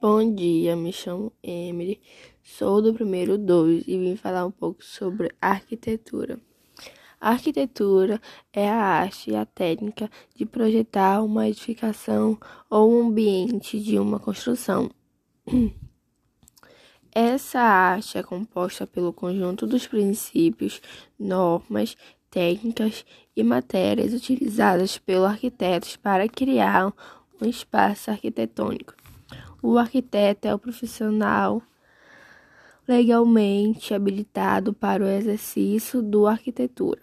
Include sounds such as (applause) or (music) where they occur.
Bom dia, me chamo Emily, sou do primeiro 2 e vim falar um pouco sobre arquitetura. A arquitetura é a arte e a técnica de projetar uma edificação ou um ambiente de uma construção. (clears throat) Essa arte é composta pelo conjunto dos princípios, normas, técnicas e matérias utilizadas pelos arquitetos para criar um espaço arquitetônico. O arquiteto é o profissional legalmente habilitado para o exercício da arquitetura.